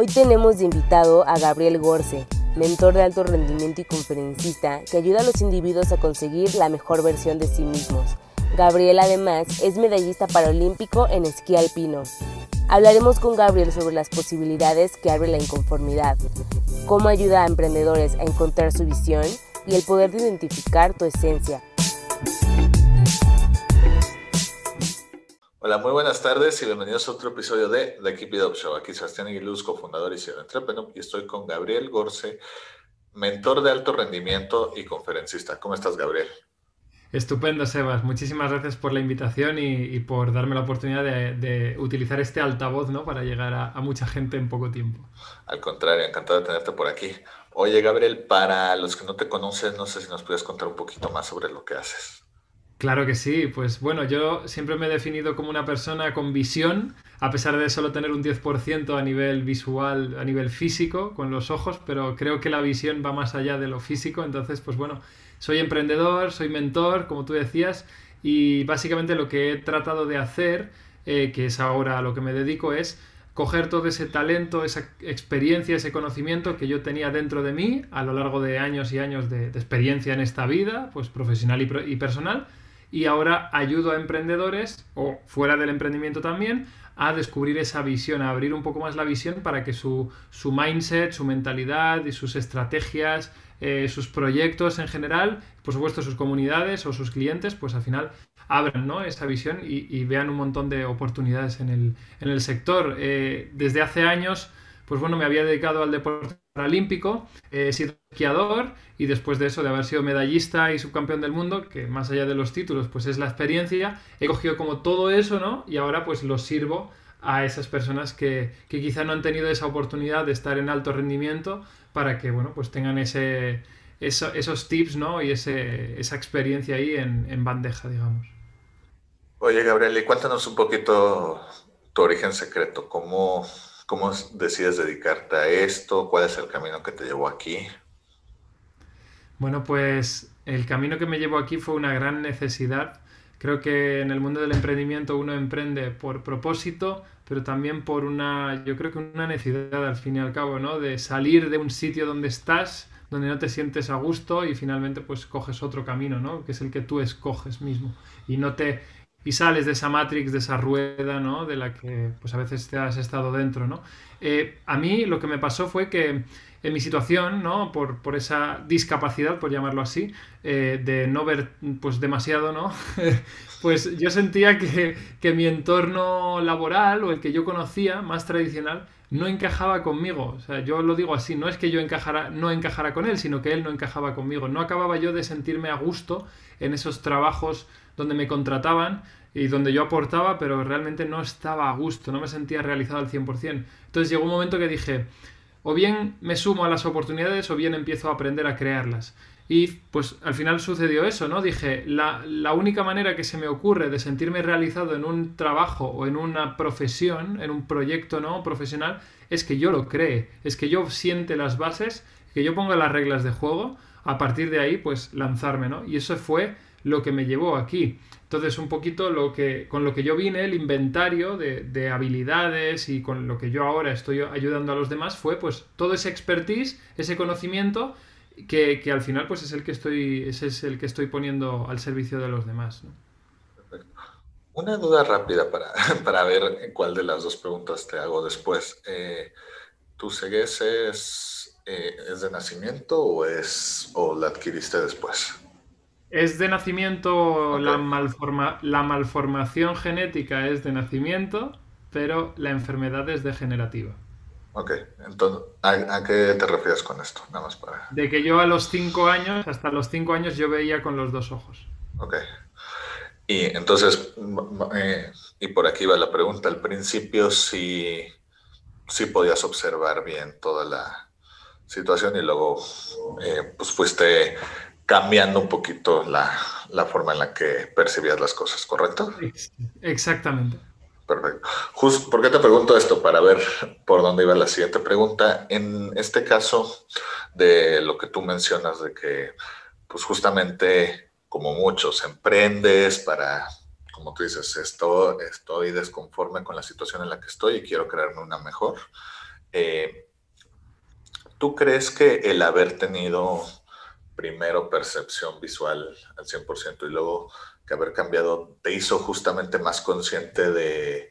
Hoy tenemos de invitado a Gabriel Gorce, mentor de alto rendimiento y conferencista que ayuda a los individuos a conseguir la mejor versión de sí mismos. Gabriel además es medallista paralímpico en esquí alpino. Hablaremos con Gabriel sobre las posibilidades que abre la inconformidad, cómo ayuda a emprendedores a encontrar su visión y el poder de identificar tu esencia. Hola, muy buenas tardes y bienvenidos a otro episodio de The Keep It Up Show. Aquí Sebastián Aguiluz, cofundador y CEO Entrepreneur, y estoy con Gabriel Gorce, mentor de alto rendimiento y conferencista. ¿Cómo estás, Gabriel? Estupendo, Sebas. Muchísimas gracias por la invitación y, por darme la oportunidad de, utilizar este altavoz ¿no? para llegar a, mucha gente en poco tiempo. Al contrario, encantado de tenerte por aquí. Oye, Gabriel, para los que no te conocen, no sé si nos puedes contar un poquito más sobre lo que haces. Claro que sí, pues bueno, yo siempre me he definido como una persona con visión, a pesar de solo tener un 10% a nivel visual, a nivel físico, con los ojos, pero creo que la visión va más allá de lo físico, entonces pues bueno, soy emprendedor, soy mentor, como tú decías, y básicamente lo que he tratado de hacer, eh, que es ahora a lo que me dedico, es coger todo ese talento, esa experiencia, ese conocimiento que yo tenía dentro de mí a lo largo de años y años de, experiencia en esta vida, pues profesional y, personal, y ahora ayudo a emprendedores, o fuera del emprendimiento también, a descubrir esa visión, a abrir un poco más la visión para que su, su mindset, su mentalidad y sus estrategias eh, sus proyectos en general, por supuesto sus comunidades o sus clientes, pues al final abran ¿no? esa visión y, vean un montón de oportunidades en el, en el sector. Eh, desde hace años, pues bueno, me había dedicado al deporte paralímpico, he sido esquiador y después de eso, de haber sido medallista y subcampeón del mundo, que más allá de los títulos, pues es la experiencia, he cogido como todo eso, ¿no? Y ahora pues lo sirvo a esas personas que, que, quizá no han tenido esa oportunidad de estar en alto rendimiento para que, bueno, pues tengan ese, esos tips, ¿no? Y ese, esa experiencia ahí en, bandeja, digamos. Oye, Gabriel, y cuéntanos un poquito tu origen secreto. ¿Cómo, ¿Cómo decides dedicarte a esto? ¿Cuál es el camino que te llevó aquí? Bueno, pues el camino que me llevó aquí fue una gran necesidad. Creo que en el mundo del emprendimiento uno emprende por propósito, pero también por una, yo creo que una necesidad al fin y al cabo, ¿no? De salir de un sitio donde estás, donde no te sientes a gusto y finalmente pues coges otro camino, ¿no? Que es el que tú escoges mismo y no te y sales de esa matrix, de esa rueda, ¿no? De la que pues a veces te has estado dentro, ¿no? Eh, a mí lo que me pasó fue que en mi situación, ¿no? Por, por esa discapacidad, por llamarlo así, eh, de no ver pues demasiado, ¿no? pues yo sentía que, que, mi entorno laboral o el que yo conocía, más tradicional, no encajaba conmigo. O sea, yo lo digo así, no es que yo encajara, no encajara con él, sino que él no encajaba conmigo. No acababa yo de sentirme a gusto en esos trabajos donde me contrataban y donde yo aportaba, pero realmente no estaba a gusto, no me sentía realizado al 100%. Entonces llegó un momento que dije, o bien me sumo a las oportunidades o bien empiezo a aprender a crearlas. Y pues al final sucedió eso, ¿no? Dije, la, la, única manera que se me ocurre de sentirme realizado en un trabajo o en una profesión, en un proyecto no profesional, es que yo lo cree, es que yo siente las bases, que yo ponga las reglas de juego, a partir de ahí pues lanzarme, ¿no? Y eso fue lo que me llevó aquí. Entonces, un poquito lo que, con lo que yo vine, el inventario de, habilidades y con lo que yo ahora estoy ayudando a los demás fue pues todo ese expertise, ese conocimiento que, al final pues es el que estoy, ese es el que estoy poniendo al servicio de los demás. Una duda rápida para, para, ver cuál de las dos preguntas te hago después. Eh, ¿Tu ceguez es, eh, es, de nacimiento o, es, o la adquiriste después? Es de nacimiento, la, malforma, la malformación genética es de nacimiento, pero la enfermedad es degenerativa. Ok, entonces, ¿a, qué te refieres con esto? Nada más para... De que yo a los cinco años, hasta los cinco años, yo veía con los dos ojos. Ok. Y entonces, eh, y por aquí va la pregunta, al principio sí, sí podías observar bien toda la situación y luego eh, pues fuiste cambiando un poquito la, la, forma en la que percibías las cosas, ¿correcto? Exactamente. Perfecto. Just, ¿Por qué te pregunto esto? Para ver por dónde iba la siguiente pregunta. En este caso de lo que tú mencionas, de que pues justamente como muchos emprendes para, como tú dices, esto, estoy desconforme con la situación en la que estoy y quiero crearme una mejor. Eh, ¿Tú crees que el haber tenido primero percepción visual al 100% y luego que haber cambiado te hizo justamente más consciente de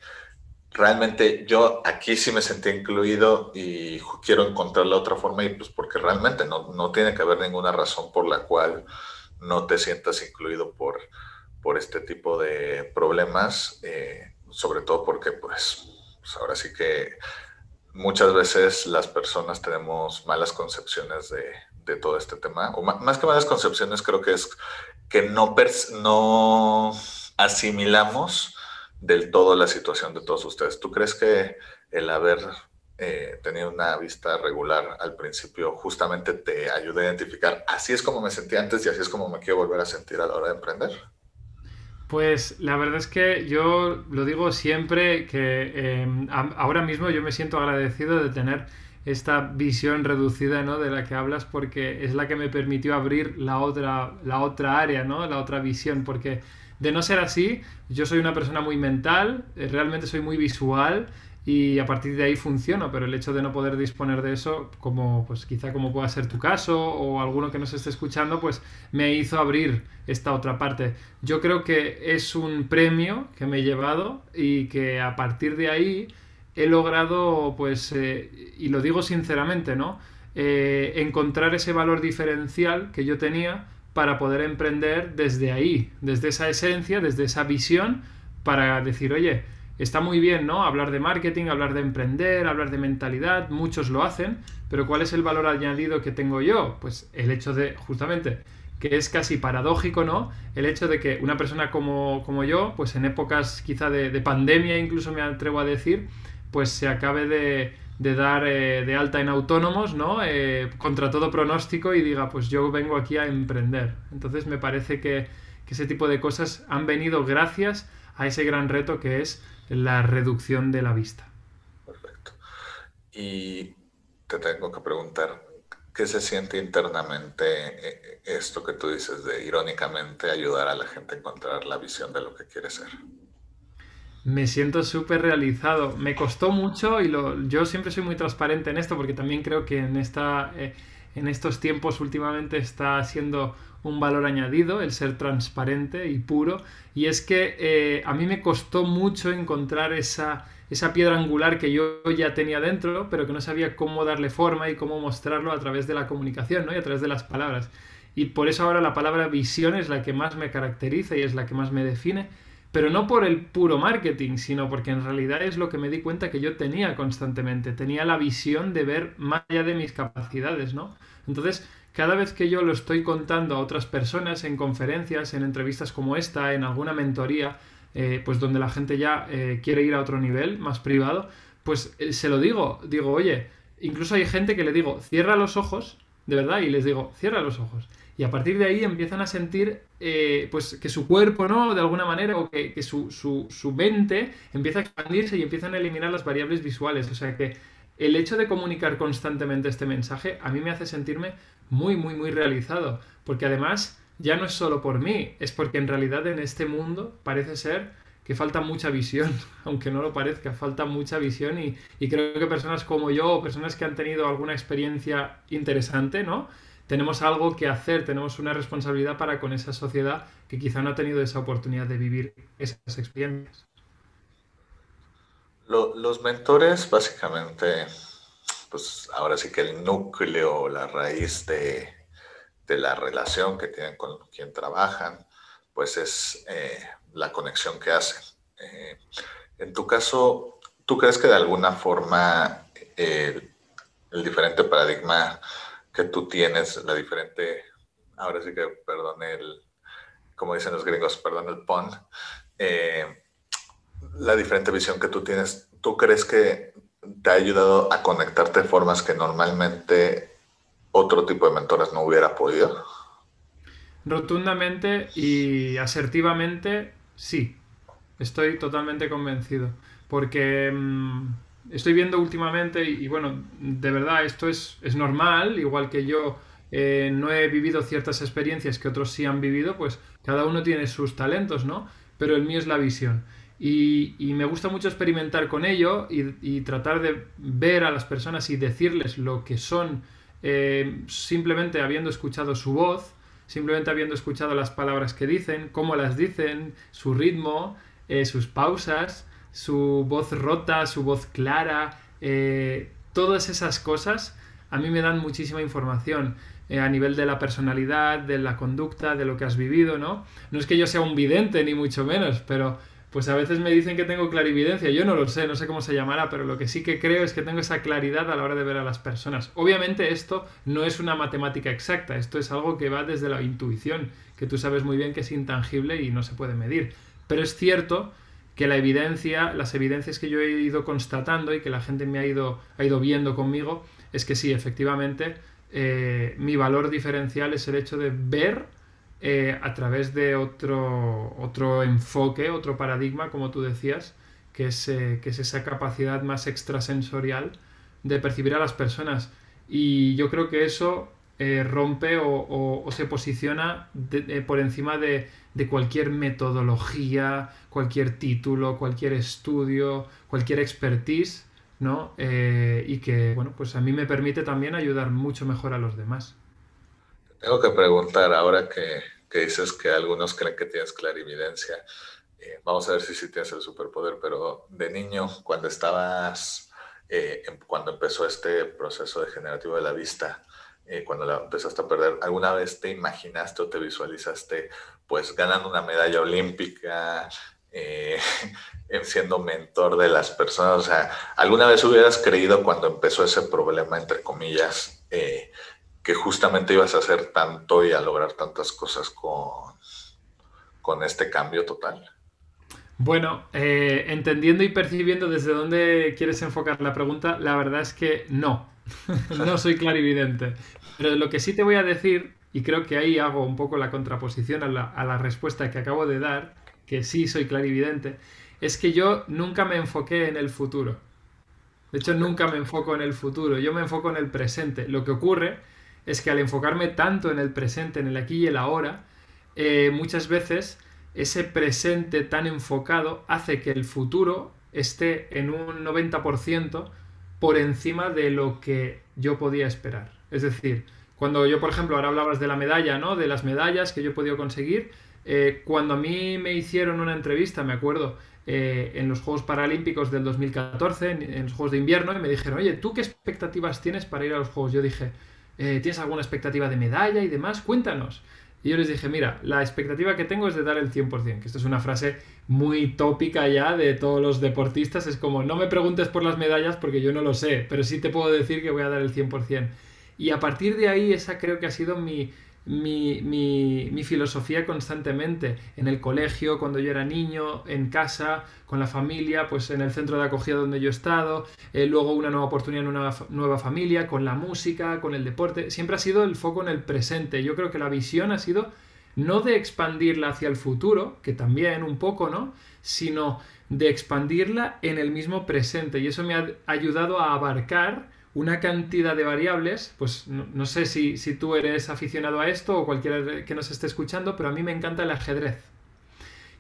realmente yo aquí sí me sentí incluido y quiero encontrar la otra forma y pues porque realmente no, no tiene que haber ninguna razón por la cual no te sientas incluido por, por este tipo de problemas, eh, sobre todo porque pues, pues ahora sí que muchas veces las personas tenemos malas concepciones de, de todo este tema, o más que malas concepciones creo que es que no, no asimilamos del todo la situación de todos ustedes. ¿Tú crees que el haber eh, tenido una vista regular al principio justamente te ayuda a identificar, así es como me sentí antes y así es como me quiero volver a sentir a la hora de emprender? Pues la verdad es que yo lo digo siempre que em, ahora mismo yo me siento agradecido de tener esta visión reducida ¿no? de la que hablas porque es la que me permitió abrir la otra, la otra área, ¿no? la otra visión, porque de no ser así, yo soy una persona muy mental, eh, realmente soy muy visual y a partir de ahí funciona, pero el hecho de no poder disponer de eso, como pues quizá como pueda ser tu caso o alguno que nos esté escuchando, pues me hizo abrir esta otra parte. Yo creo que es un premio que me he llevado y que a partir de ahí he logrado, pues, eh, y lo digo sinceramente, ¿no? Eh, encontrar ese valor diferencial que yo tenía para poder emprender desde ahí, desde esa esencia, desde esa visión, para decir, oye, está muy bien, ¿no? Hablar de marketing, hablar de emprender, hablar de mentalidad, muchos lo hacen, pero ¿cuál es el valor añadido que tengo yo? Pues el hecho de, justamente, que es casi paradójico, ¿no? El hecho de que una persona como, como yo, pues en épocas quizá de, de pandemia, incluso me atrevo a decir, pues se acabe de, dar eh, de alta en autónomos, ¿no? Eh, contra todo pronóstico y diga, pues yo vengo aquí a emprender. Entonces me parece que, ese tipo de cosas han venido gracias a ese gran reto que es la reducción de la vista. Perfecto. Y te tengo que preguntar, ¿qué se siente internamente eh, esto que tú dices de irónicamente ayudar a la gente a encontrar la visión de lo que quiere ser? me siento súper realizado. Me costó mucho y lo, yo siempre soy muy transparente en esto porque también creo que en, esta, eh, en estos tiempos últimamente está siendo un valor añadido el ser transparente y puro. Y es que eh, a mí me costó mucho encontrar esa, esa piedra angular que yo ya tenía dentro, pero que no sabía cómo darle forma y cómo mostrarlo a través de la comunicación ¿no? y a través de las palabras. Y por eso ahora la palabra visión es la que más me caracteriza y es la que más me define pero no por el puro marketing, sino porque en realidad es lo que me di cuenta que yo tenía constantemente, tenía la visión de ver más allá de mis capacidades, ¿no? Entonces, cada vez que yo lo estoy contando a otras personas en conferencias, en entrevistas como esta, en alguna mentoría, eh, pues donde la gente ya eh, quiere ir a otro nivel, más privado, pues eh, se lo digo, digo, oye, incluso hay gente que le digo, cierra los ojos, de verdad, y les digo, cierra los ojos y a partir de ahí empiezan a sentir pues que su cuerpo, ¿no? De alguna manera, o que, su, su, mente empieza a expandirse y empiezan a eliminar las variables visuales. O sea que el hecho de comunicar constantemente este mensaje a mí me hace sentirme muy, muy, muy realizado. Porque además ya no es solo por mí, es porque en realidad en este mundo parece ser que falta mucha visión, aunque no lo parezca, falta mucha visión y, y creo que personas como yo o personas que han tenido alguna experiencia interesante, ¿no? tenemos algo que hacer, tenemos una responsabilidad para con esa sociedad que quizá no ha tenido esa oportunidad de vivir esas experiencias. Los mentores, básicamente, pues ahora sí que el núcleo, la raíz de, de la relación que tienen con quien trabajan, pues es eh, la conexión que hacen. Eh, en tu caso, ¿tú crees que de alguna forma el diferente paradigma que tú tienes, la diferente, ahora sí que, perdón, el, como dicen los gringos, perdón el eh, la diferente visión que tú tienes, ¿tú crees que te ha ayudado a conectarte de formas que normalmente otro tipo de mentores no hubiera podido? Rotundamente y asertivamente, sí. Estoy totalmente convencido. Porque mm, estoy viendo últimamente, y, bueno, de verdad, esto es, es normal, igual que yo eh, no he vivido ciertas experiencias que otros sí han vivido, pues cada uno tiene sus talentos, ¿no? Pero el mío es la visión. Y, me gusta mucho experimentar con ello y, tratar de ver a las personas y decirles lo que son eh, simplemente habiendo escuchado su voz, simplemente habiendo escuchado las palabras que dicen, cómo las dicen, su ritmo, eh, sus pausas, su voz rota, su voz clara, todas esas cosas a mí me dan muchísima información. Eh, a nivel de la personalidad, de la conducta, de lo que has vivido, ¿no? No es que yo sea un vidente, ni mucho menos, pero pues a veces me dicen que tengo clarividencia. Yo no lo sé, no sé cómo se llamará, pero lo que sí que creo es que tengo esa claridad a la hora de ver a las personas. Obviamente esto no es una matemática exacta, esto es algo que va desde la intuición, que tú sabes muy bien que es intangible y no se puede medir. Pero es cierto que la evidencia, las evidencias que yo he ido constatando y que la gente me ha ido, ha ido viendo conmigo, es que sí, efectivamente, eh, mi valor diferencial es el hecho de ver eh, a través de otro, otro enfoque, otro paradigma, como tú decías, que es, eh, que es esa capacidad más extrasensorial de percibir a las personas. Y yo creo que eso rompe o, se posiciona por encima de, cualquier metodología, cualquier título, cualquier estudio, cualquier expertise ¿no? Eh, y que, bueno, pues a mí me permite también ayudar mucho mejor a los demás. Tengo que preguntar ahora que, dices que algunos creen que tienes clarividencia. Eh, vamos a ver si sí tienes el superpoder, pero de niño, cuando estabas, eh, em, cuando empezó este proceso degenerativo de la vista, cuando la empezaste a perder, ¿alguna vez te imaginaste o te visualizaste pues ganando una medalla olímpica, eh, siendo mentor de las personas. O sea, ¿alguna vez hubieras creído cuando empezó ese problema, entre comillas, eh, que justamente ibas a hacer tanto y a lograr tantas cosas con, con este cambio total? Bueno, eh, entendiendo y percibiendo desde dónde quieres enfocar la pregunta, la verdad es que no, no soy clarividente. Pero lo que sí te voy a decir, y creo que ahí hago un poco la contraposición a la, a la respuesta que acabo de dar, que sí soy clarividente, es que yo nunca me enfoqué en el futuro. De hecho, nunca me enfoco en el futuro, yo me enfoco en el presente. Lo que ocurre es que al enfocarme tanto en el presente, en el aquí y el ahora, eh, muchas veces ese presente tan enfocado hace que el futuro esté en un 90% por encima de lo que yo podía esperar. Es decir, cuando yo, por ejemplo, ahora hablabas de la medalla, ¿no? De las medallas que yo he podido conseguir, eh, cuando a mí me hicieron una entrevista, me acuerdo, eh, en los Juegos Paralímpicos del 2014, en, los Juegos de Invierno, y me dijeron, oye, ¿tú qué expectativas tienes para ir a los Juegos? Yo dije, eh, ¿tienes alguna expectativa de medalla y demás? Cuéntanos. Y yo les dije, mira, la expectativa que tengo es de dar el 100%, que esto es una frase muy tópica ya de todos los deportistas, es como, no me preguntes por las medallas porque yo no lo sé, pero sí te puedo decir que voy a dar el 100%. Y a partir de ahí, esa creo que ha sido mi, mi, mi, filosofía constantemente en el colegio, cuando yo era niño, en casa, con la familia, pues en el centro de acogida donde yo he estado, eh, luego una nueva oportunidad en una nueva familia, con la música, con el deporte. Siempre ha sido el foco en el presente. Yo creo que la visión ha sido no de expandirla hacia el futuro, que también un poco, ¿no? Sino de expandirla en el mismo presente. Y eso me ha ayudado a abarcar una cantidad de variables, pues no, sé si, tú eres aficionado a esto o cualquiera que nos esté escuchando, pero a mí me encanta el ajedrez.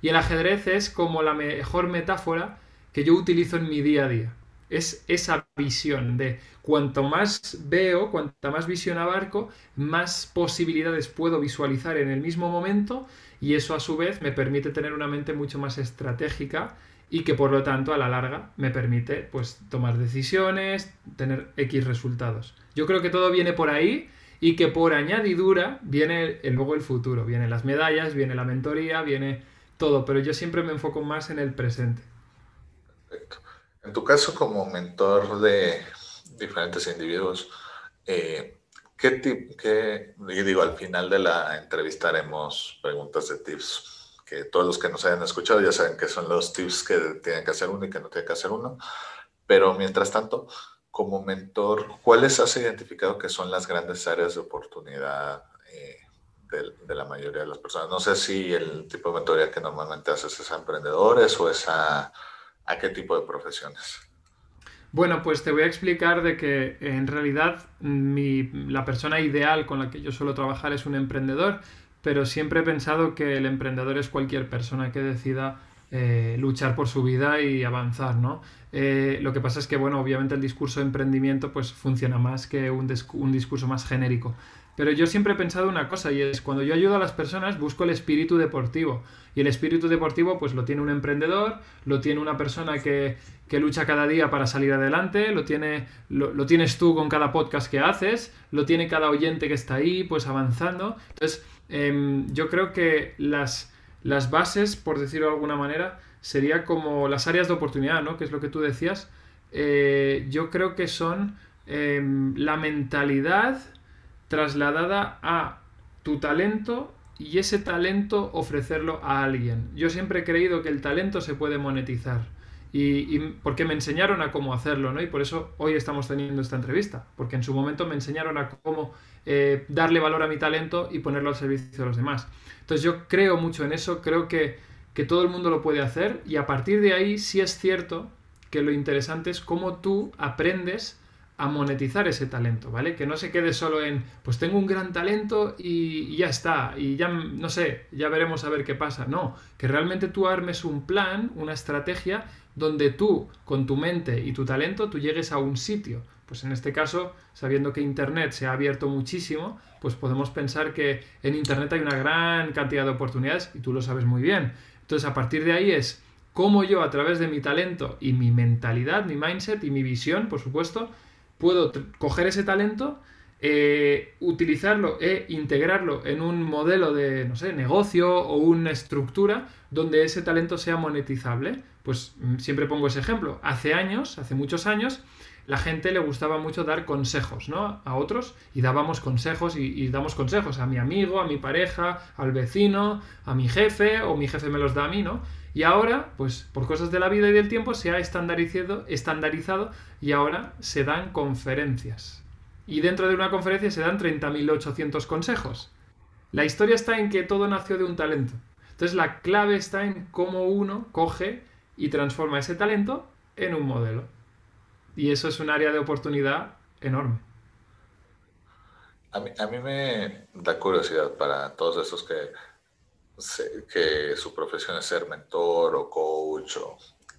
Y el ajedrez es como la mejor metáfora que yo utilizo en mi día a día. Es esa visión de cuanto más veo, cuanta más visión abarco, más posibilidades puedo visualizar en el mismo momento y eso a su vez me permite tener una mente mucho más estratégica y que por lo tanto a la larga me permite pues tomar decisiones, tener X resultados. Yo creo que todo viene por ahí y que por añadidura viene luego el futuro, vienen las medallas, viene la mentoría, viene todo, pero yo siempre me enfoco más en el presente. Perfecto. En tu caso como mentor de diferentes individuos, eh, ¿qué, tip, qué, digo, al final de la entrevista haremos preguntas de tips, que todos los que nos hayan escuchado ya saben que son los tips que tienen que hacer uno y que no tienen que hacer uno, pero mientras tanto, como mentor, ¿cuáles has identificado que son las grandes áreas de oportunidad eh, de, la mayoría de las personas? No sé si el tipo de mentoría que normalmente haces es a emprendedores o es a, a qué tipo de profesiones. Bueno, pues te voy a explicar de que en realidad mi, la persona ideal con la que yo suelo trabajar es un emprendedor, pero siempre he pensado que el emprendedor es cualquier persona que decida eh, luchar por su vida y avanzar, ¿no? Eh, lo que pasa es que, bueno, obviamente el discurso de emprendimiento pues funciona más que un, discurso más genérico. Pero yo siempre he pensado una cosa y es cuando yo ayudo a las personas busco el espíritu deportivo. Y el espíritu deportivo pues lo tiene un emprendedor, lo tiene una persona que, que lucha cada día para salir adelante, lo, tiene, lo, lo, tienes tú con cada podcast que haces, lo tiene cada oyente que está ahí pues avanzando. Entonces, eh, yo creo que las las bases, por decirlo de alguna manera, sería como las áreas de oportunidad, ¿no? Que es lo que tú decías. Eh, yo creo que son em, la mentalidad trasladada a tu talento y ese talento ofrecerlo a alguien. Yo siempre he creído que el talento se puede monetizar. Y, porque me enseñaron a cómo hacerlo, ¿no? Y por eso hoy estamos teniendo esta entrevista, porque en su momento me enseñaron a cómo eh, darle valor a mi talento y ponerlo al servicio de los demás. Entonces yo creo mucho en eso, creo que, que todo el mundo lo puede hacer y a partir de ahí sí es cierto que lo interesante es cómo tú aprendes a monetizar ese talento, ¿vale? Que no se quede solo en, pues tengo un gran talento y, ya está, y ya, no sé, ya veremos a ver qué pasa. No, que realmente tú armes un plan, una estrategia, donde tú, con tu mente y tu talento, tú llegues a un sitio. Pues en este caso, sabiendo que Internet se ha abierto muchísimo, pues podemos pensar que en Internet hay una gran cantidad de oportunidades y tú lo sabes muy bien. Entonces, a partir de ahí es cómo yo, a través de mi talento y mi mentalidad, mi mindset y mi visión, por supuesto, puedo coger ese talento, eh, utilizarlo e integrarlo en un modelo de, no sé, negocio o una estructura donde ese talento sea monetizable. Pues mm, siempre pongo ese ejemplo. Hace años, hace muchos años, la gente le gustaba mucho dar consejos, ¿no? A otros y dábamos consejos y, damos consejos a mi amigo, a mi pareja, al vecino, a mi jefe o mi jefe me los da a mí, ¿no? Y ahora, pues por cosas de la vida y del tiempo, se ha estandarizado, estandarizado y ahora se dan conferencias. Y dentro de una conferencia se dan 30.800 consejos. La historia está en que todo nació de un talento. Entonces la clave está en cómo uno coge y transforma ese talento en un modelo. Y eso es un área de oportunidad enorme. A mí, a mí me da curiosidad para todos esos que que su profesión es ser mentor o coach o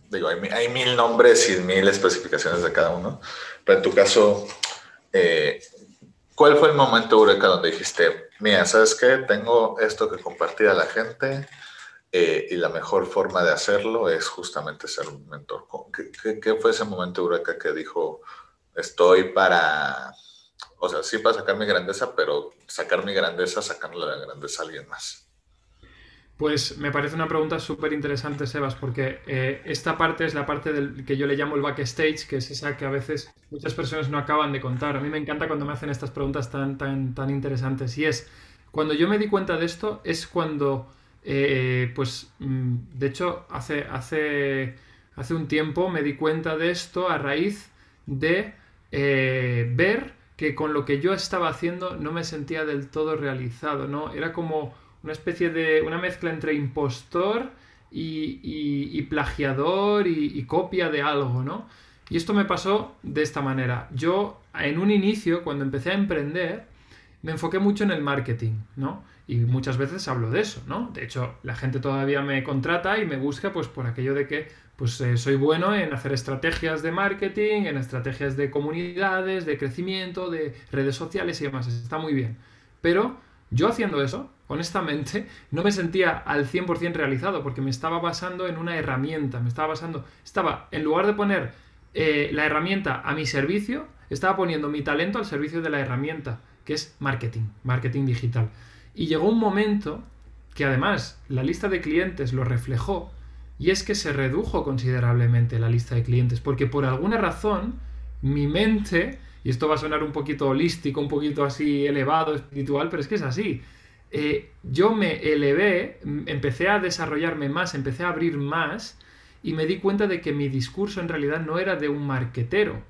digo, hay, hay, mil nombres y mil especificaciones de cada uno, pero en tu caso, eh, ¿cuál fue el momento eureka donde dijiste, mira, ¿sabes qué? Tengo esto que compartir a la gente eh, y la mejor forma de hacerlo es justamente ser un mentor. ¿Qué, fue ese momento eureka que dijo, estoy para, o sea, sí para sacar mi grandeza, pero sacar mi grandeza sacándole la grandeza a alguien más? Pues me parece una pregunta súper interesante, Sebas, porque eh, esta parte es la parte del, que yo le llamo el backstage, que es esa que a veces muchas personas no acaban de contar. A mí me encanta cuando me hacen estas preguntas tan, tan, tan interesantes. Y es, cuando yo me di cuenta de esto, es cuando, eh, pues, mm, de hecho, hace, hace, hace un tiempo me di cuenta de esto a raíz de eh, ver que con lo que yo estaba haciendo no me sentía del todo realizado, ¿no? Era como una especie de, una mezcla entre impostor y, plagiador y, copia de algo, ¿no? Y esto me pasó de esta manera. Yo, en un inicio, cuando empecé a emprender, me enfoqué mucho en el marketing, ¿no? Y muchas veces hablo de eso, ¿no? De hecho, la gente todavía me contrata y me busca pues por aquello de que pues eh, soy bueno en hacer estrategias de marketing, en estrategias de comunidades, de crecimiento, de redes sociales y demás. Está muy bien. Pero yo haciendo eso, honestamente, no me sentía al 100% realizado porque me estaba basando en una herramienta, me estaba basando, estaba, en lugar de poner eh, la herramienta a mi servicio, estaba poniendo mi talento al servicio de la herramienta, que es marketing, marketing digital. Y llegó un momento que además la lista de clientes lo reflejó, y es que se redujo considerablemente la lista de clientes, porque por alguna razón mi mente, y esto va a sonar un poquito holístico, un poquito así elevado, espiritual, pero es que es así, eh, yo me elevé, empecé a desarrollarme más, empecé a abrir más, y me di cuenta de que mi discurso en realidad no era de un marquetero.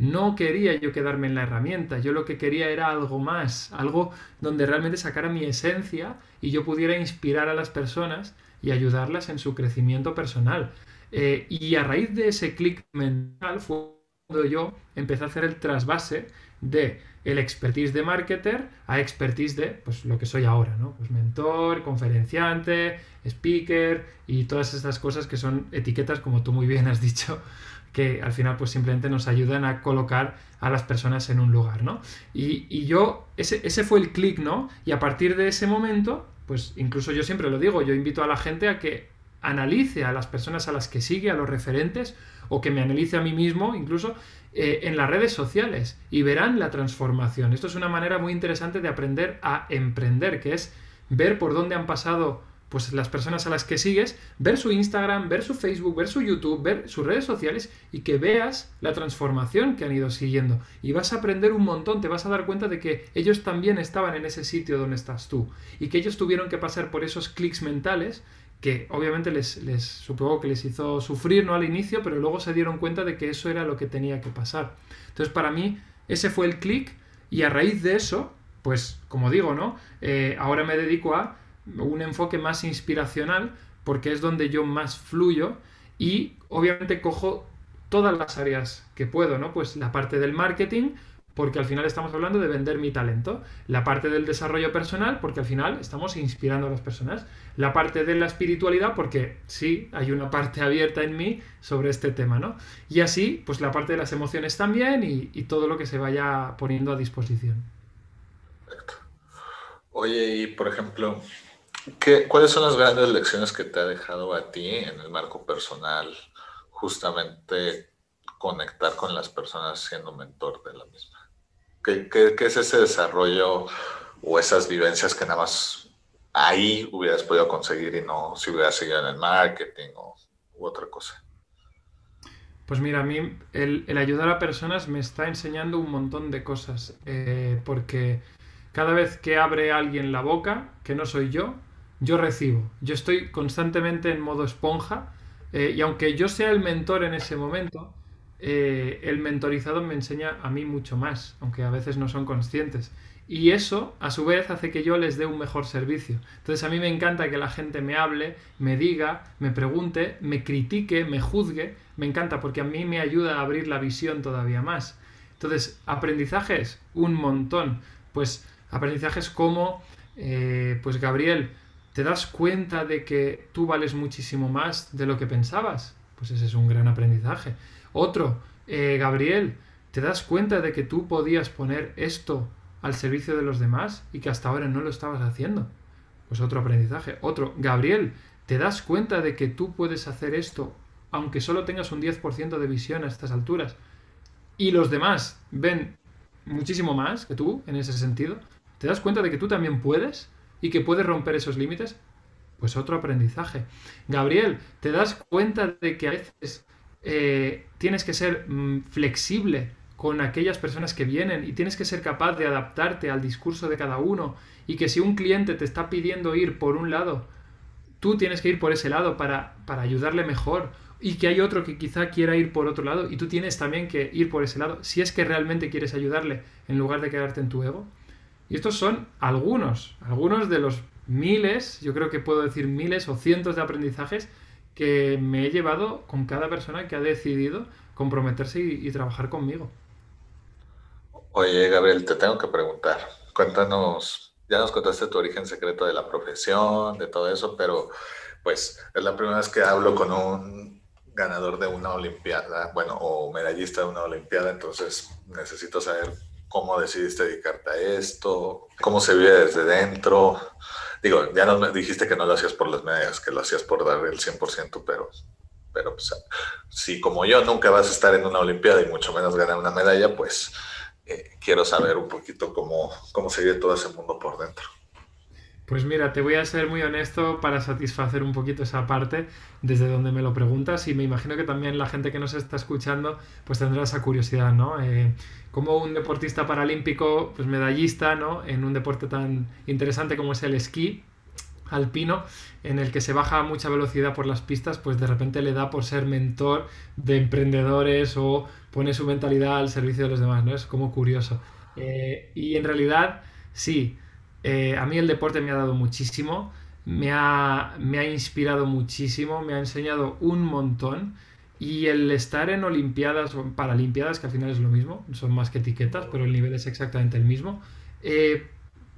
No quería yo quedarme en la herramienta, yo lo que quería era algo más, algo donde realmente sacara mi esencia y yo pudiera inspirar a las personas y ayudarlas en su crecimiento personal. Eh, y a raíz de ese clic mental fue cuando yo empecé a hacer el trasvase de el expertise de marketer a expertise de pues, lo que soy ahora, ¿no? Pues mentor, conferenciante, speaker y todas estas cosas que son etiquetas, como tú muy bien has dicho, que al final pues simplemente nos ayudan a colocar a las personas en un lugar, ¿no? Y, y yo, ese, ese fue el clic, ¿no? Y a partir de ese momento, pues incluso yo siempre lo digo, yo invito a la gente a que analice a las personas a las que sigue, a los referentes, o que me analice a mí mismo incluso eh, en las redes sociales y verán la transformación. Esto es una manera muy interesante de aprender a emprender, que es ver por dónde han pasado pues las personas a las que sigues, ver su Instagram, ver su Facebook, ver su YouTube, ver sus redes sociales y que veas la transformación que han ido siguiendo. Y vas a aprender un montón, te vas a dar cuenta de que ellos también estaban en ese sitio donde estás tú y que ellos tuvieron que pasar por esos clics mentales que obviamente les, supongo que les hizo sufrir ¿no? al inicio, pero luego se dieron cuenta de que eso era lo que tenía que pasar. Entonces, para mí, ese fue el clic, y a raíz de eso, pues, como digo, ¿no? Eh, ahora me dedico a un enfoque más inspiracional, porque es donde yo más fluyo, y obviamente cojo todas las áreas que puedo, ¿no? Pues la parte del marketing, porque al final estamos hablando de vender mi talento. La parte del desarrollo personal, porque al final estamos inspirando a las personas. La parte de la espiritualidad, porque sí, hay una parte abierta en mí sobre este tema, ¿no? Y así, pues la parte de las emociones también y, todo lo que se vaya poniendo a disposición. Perfecto. Oye, y por ejemplo, ¿qué, ¿cuáles son las grandes lecciones que te ha dejado a ti en el marco personal justamente conectar con las personas siendo mentor de la misma? ¿Qué, es ese desarrollo o esas vivencias que nada más ahí hubieras podido conseguir y no si hubieras seguido en el marketing o u otra cosa? Pues mira, a mí el, ayudar a personas me está enseñando un montón de cosas, eh, porque cada vez que abre alguien la boca, que no soy yo, yo recibo. Yo estoy constantemente en modo esponja eh, y aunque yo sea el mentor en ese momento, eh, el mentorizado me enseña a mí mucho más, aunque a veces no son conscientes. Y eso, a su vez, hace que yo les dé un mejor servicio. Entonces, a mí me encanta que la gente me hable, me diga, me pregunte, me critique, me juzgue. Me encanta porque a mí me ayuda a abrir la visión todavía más. Entonces, aprendizajes, un montón. Pues aprendizajes como, eh, pues Gabriel, ¿te das cuenta de que tú vales muchísimo más de lo que pensabas? Pues ese es un gran aprendizaje. Otro, eh, Gabriel, ¿te das cuenta de que tú podías poner esto al servicio de los demás y que hasta ahora no lo estabas haciendo? Pues otro aprendizaje. Otro, Gabriel, ¿te das cuenta de que tú puedes hacer esto aunque solo tengas un 10% de visión a estas alturas? Y los demás ven muchísimo más que tú en ese sentido. ¿Te das cuenta de que tú también puedes y que puedes romper esos límites? Pues otro aprendizaje. Gabriel, ¿te das cuenta de que a veces eh, tienes que ser mm, flexible con aquellas personas que vienen y tienes que ser capaz de adaptarte al discurso de cada uno y que si un cliente te está pidiendo ir por un lado, tú tienes que ir por ese lado para, para ayudarle mejor y que hay otro que quizá quiera ir por otro lado y tú tienes también que ir por ese lado si es que realmente quieres ayudarle en lugar de quedarte en tu ego. Y estos son algunos, algunos de los miles, yo creo que puedo decir miles o cientos de aprendizajes que me he llevado con cada persona que ha decidido comprometerse y, trabajar conmigo. Oye, Gabriel, te tengo que preguntar. Cuéntanos, ya nos contaste tu origen secreto de la profesión, de todo eso, pero pues es la primera vez que hablo con un ganador de una Olimpiada, bueno, o medallista de una Olimpiada, entonces necesito saber cómo decidiste dedicarte a esto, cómo se vive desde dentro, Digo, ya nos dijiste que no lo hacías por las medallas, que lo hacías por dar el 100%, pero, pero pues, si como yo nunca vas a estar en una Olimpiada y mucho menos ganar una medalla, pues eh, quiero saber un poquito cómo, cómo sigue todo ese mundo por dentro. Pues mira, te voy a ser muy honesto para satisfacer un poquito esa parte desde donde me lo preguntas y me imagino que también la gente que nos está escuchando pues tendrá esa curiosidad, ¿no? Eh, como un deportista paralímpico, pues medallista, ¿no? En un deporte tan interesante como es el esquí alpino, en el que se baja a mucha velocidad por las pistas, pues de repente le da por ser mentor de emprendedores o pone su mentalidad al servicio de los demás, ¿no? Es como curioso. Eh, y en realidad, sí, eh, a mí el deporte me ha dado muchísimo, me ha, me ha inspirado muchísimo, me ha enseñado un montón. Y el estar en Olimpiadas o Paralimpiadas, que al final es lo mismo, son más que etiquetas, pero el nivel es exactamente el mismo, eh,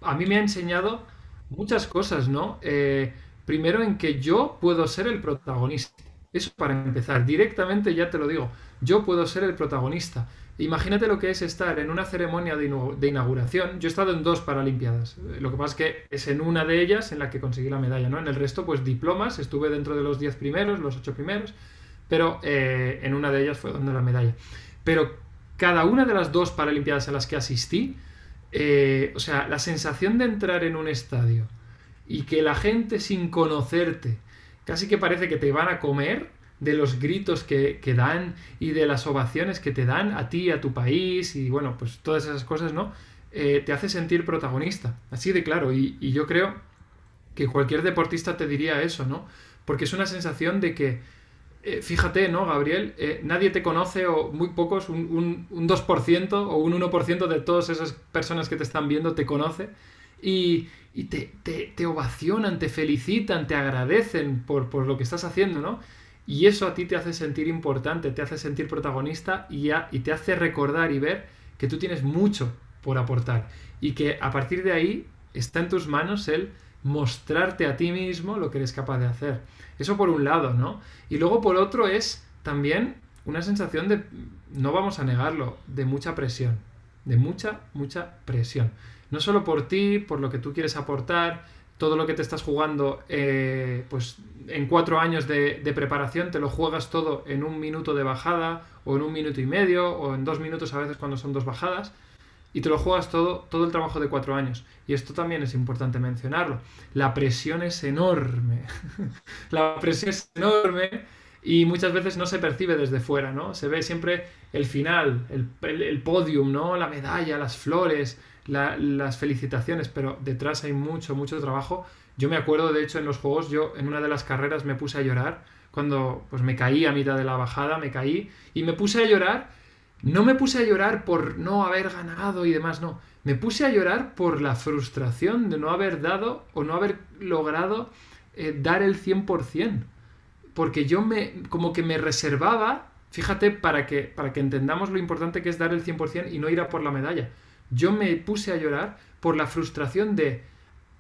a mí me ha enseñado muchas cosas, ¿no? Eh, primero en que yo puedo ser el protagonista. Eso para empezar, directamente ya te lo digo, yo puedo ser el protagonista. Imagínate lo que es estar en una ceremonia de inauguración. Yo he estado en dos Paralimpiadas. Lo que pasa es que es en una de ellas en la que conseguí la medalla, ¿no? En el resto, pues diplomas. Estuve dentro de los diez primeros, los ocho primeros. Pero eh, en una de ellas fue donde la medalla. Pero cada una de las dos Paralimpiadas a las que asistí, eh, o sea, la sensación de entrar en un estadio y que la gente sin conocerte, casi que parece que te van a comer, de los gritos que, dan y de las ovaciones que te dan a ti, a tu país y bueno, pues todas esas cosas, ¿no? Eh, te hace sentir protagonista, así de claro. Y, yo creo que cualquier deportista te diría eso, ¿no? Porque es una sensación de que, eh, fíjate, ¿no, Gabriel? Eh, nadie te conoce o muy pocos, un, un, 2% o un 1% de todas esas personas que te están viendo te conoce y, te, te, ovacionan, te felicitan, te agradecen por, por lo que estás haciendo, ¿no? Y eso a ti te hace sentir importante, te hace sentir protagonista y, y te hace recordar y ver que tú tienes mucho por aportar y que a partir de ahí está en tus manos el mostrarte a ti mismo lo que eres capaz de hacer. Eso por un lado, ¿no? Y luego por otro es también una sensación de, no vamos a negarlo, de mucha presión, de mucha, mucha presión. No solo por ti, por lo que tú quieres aportar, todo lo que te estás jugando, eh, pues en cuatro años de, preparación te lo juegas todo en un minuto de bajada, o en un minuto y medio, o en dos minutos a veces cuando son dos bajadas, y te lo juegas todo, todo el trabajo de cuatro años. Y esto también es importante mencionarlo. La presión es enorme. la presión es enorme y muchas veces no se percibe desde fuera, ¿no? Se ve siempre el final, el, el, podium, ¿no? La medalla, las flores, las felicitaciones, pero detrás hay mucho, mucho trabajo. Yo me acuerdo, de hecho, en los juegos, yo en una de las carreras me puse a llorar cuando pues me caí a mitad de la bajada, me caí y me puse a llorar. No me puse a llorar por no haber ganado y demás, no. Me puse a llorar por la frustración de no haber dado o no haber logrado eh, dar el 100%. Porque yo me, como que me reservaba, fíjate, para que, para que entendamos lo importante que es dar el 100% y no ir a por la medalla yo me puse a llorar por la frustración de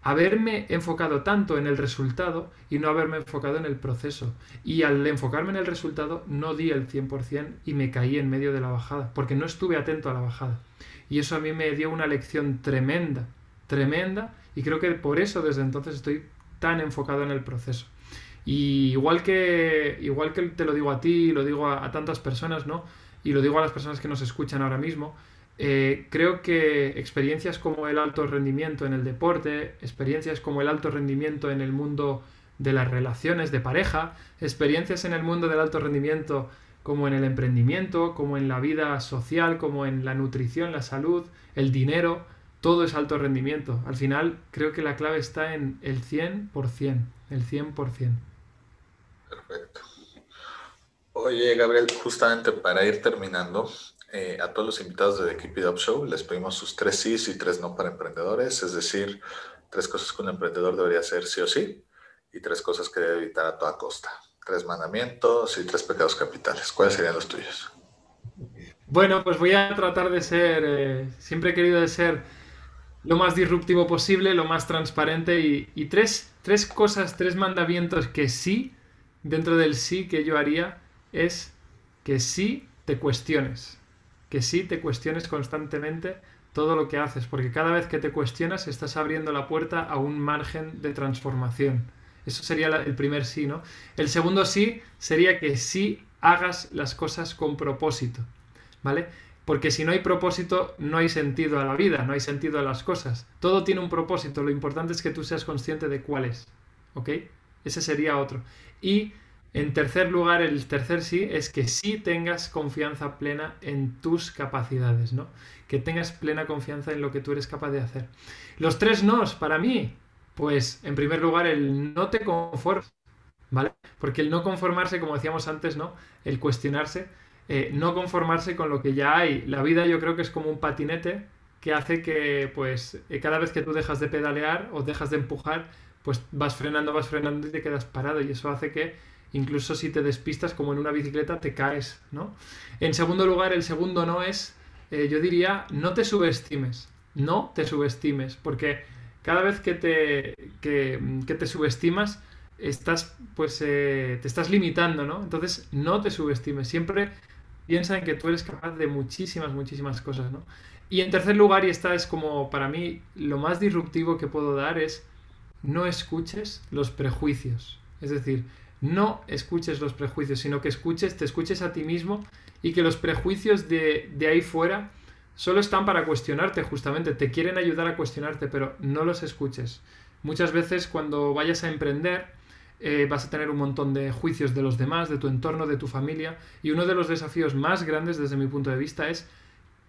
haberme enfocado tanto en el resultado y no haberme enfocado en el proceso. Y al enfocarme en el resultado no di el 100% y me caí en medio de la bajada, porque no estuve atento a la bajada. Y eso a mí me dio una lección tremenda, tremenda, y creo que por eso desde entonces estoy tan enfocado en el proceso. Y igual que, igual que te lo digo a ti, lo digo a, tantas personas, ¿no? Y lo digo a las personas que nos escuchan ahora mismo, eh, creo que experiencias como el alto rendimiento en el deporte, experiencias como el alto rendimiento en el mundo de las relaciones de pareja, experiencias en el mundo del alto rendimiento como en el emprendimiento, como en la vida social, como en la nutrición, la salud, el dinero, todo es alto rendimiento. Al final creo que la clave está en el 100%, el 100%. Perfecto. Oye, Gabriel, justamente para ir terminando, eh, a todos los invitados de The Keep It Up Show les pedimos sus tres sís y tres no para emprendedores, es decir, tres cosas que un emprendedor debería hacer sí o sí y tres cosas que debe evitar a toda costa. Tres mandamientos y tres pecados capitales. ¿Cuáles serían los tuyos? Bueno, pues voy a tratar de ser, eh, siempre he querido de ser lo más disruptivo posible, lo más transparente y, tres cosas, tres mandamientos que sí, dentro del sí que yo haría, es que sí te cuestiones que sí te cuestiones constantemente todo lo que haces, porque cada vez que te cuestionas estás abriendo la puerta a un margen de transformación. Eso sería el primer sí, ¿no? El segundo sí sería que sí hagas las cosas con propósito, ¿vale? Porque si no hay propósito, no hay sentido a la vida, no hay sentido a las cosas. Todo tiene un propósito, lo importante es que tú seas consciente de cuál es. ¿Ok? Ese sería otro. Y en tercer lugar, el tercer sí es que sí tengas confianza plena en tus capacidades, ¿no? Que tengas plena confianza en lo que tú eres capaz de hacer. Los tres nos, para mí, pues en primer lugar el no te conformes, ¿vale? Porque el no conformarse, como decíamos antes, ¿no? El cuestionarse, eh, no conformarse con lo que ya hay. La vida yo creo que es como un patinete que hace que, pues, eh, cada vez que tú dejas de pedalear o dejas de empujar, pues vas frenando, vas frenando y te quedas parado. Y eso hace que incluso si te despistas como en una bicicleta te caes, ¿no? En segundo lugar, el segundo no es, eh, yo diría, no te subestimes. No te subestimes, porque cada vez que te, que, te subestimas, estás, pues, te estás limitando, ¿no? Entonces, no te subestimes. Siempre piensa en que tú eres capaz de muchísimas, muchísimas cosas, ¿no? Y en tercer lugar, y esta es como para mí lo más disruptivo que puedo dar, es no escuches los prejuicios. Es decir, no escuches los prejuicios, sino que escuches, te escuches a ti mismo y que los prejuicios de, de ahí fuera solo están para cuestionarte, justamente, te quieren ayudar a cuestionarte, pero no los escuches. Muchas veces cuando vayas a emprender, eh, vas a tener un montón de juicios de los demás, de tu entorno, de tu familia. Y uno de los desafíos más grandes desde mi punto de vista es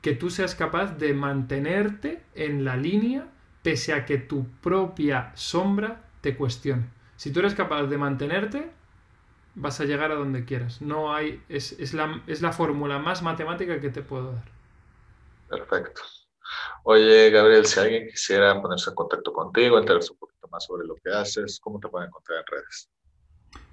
que tú seas capaz de mantenerte en la línea pese a que tu propia sombra te cuestione. Si tú eres capaz de mantenerte, vas a llegar a donde quieras. No hay, es, es la, es la fórmula más matemática que te puedo dar. Perfecto. Oye, Gabriel, si alguien quisiera ponerse en contacto contigo, enterarse un poquito más sobre lo que haces, ¿cómo te pueden encontrar en redes?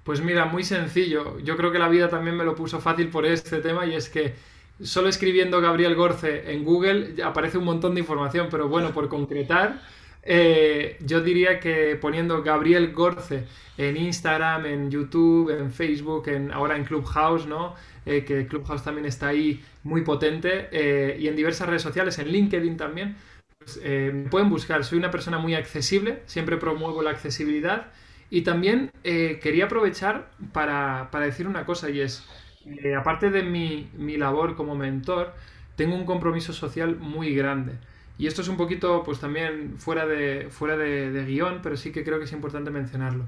Pues mira, muy sencillo. Yo creo que la vida también me lo puso fácil por este tema y es que solo escribiendo Gabriel Gorce en Google aparece un montón de información, pero bueno, por concretar, eh, yo diría que poniendo Gabriel Gorce en Instagram, en YouTube, en Facebook, en, ahora en Clubhouse, ¿no? Eh, que Clubhouse también está ahí muy potente, eh, y en diversas redes sociales, en LinkedIn también, pues, me pueden buscar. Soy una persona muy accesible, siempre promuevo la accesibilidad. Y también quería aprovechar para, decir una cosa, y es, aparte de mi, labor como mentor, tengo un compromiso social muy grande. Y esto es un poquito, pues también fuera de, fuera de guion, pero sí que creo que es importante mencionarlo.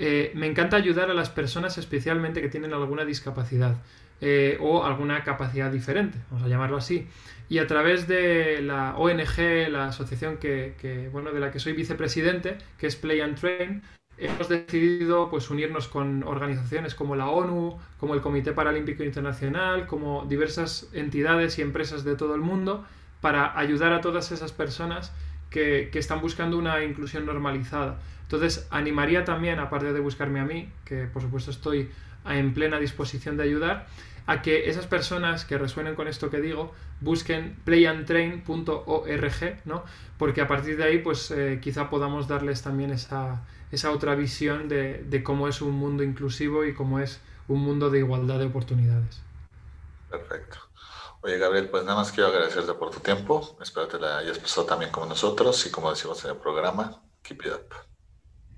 Eh, me encanta ayudar a las personas especialmente que tienen alguna discapacidad eh, o alguna capacidad diferente, vamos a llamarlo así. Y a través de la ONG, la asociación que, bueno, de la que soy vicepresidente, que es Play and Train, hemos decidido pues, unirnos con organizaciones como la ONU, como el Comité Paralímpico Internacional, como diversas entidades y empresas de todo el mundo, para ayudar a todas esas personas que, que están buscando una inclusión normalizada. Entonces, animaría también, aparte de buscarme a mí, que por supuesto estoy en plena disposición de ayudar, a que esas personas que resuenen con esto que digo busquen playandtrain.org, ¿no? Porque a partir de ahí, pues eh, quizá podamos darles también esa, otra visión de, de, cómo es un mundo inclusivo y cómo es un mundo de igualdad de oportunidades. Perfecto. Oye, Gabriel, pues nada más quiero agradecerte por tu tiempo. Espero que la hayas pasado también como nosotros y como decimos en el programa, keep it up.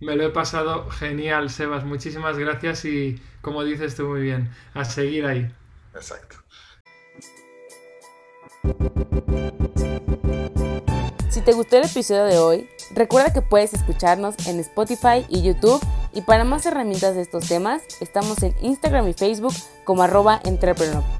Me lo he pasado genial, Sebas. Muchísimas gracias y, como dices tú muy bien, a seguir ahí. Exacto. Si te gustó el episodio de hoy, recuerda que puedes escucharnos en Spotify y YouTube y para más herramientas de estos temas, estamos en Instagram y Facebook como arroba entrepreneur.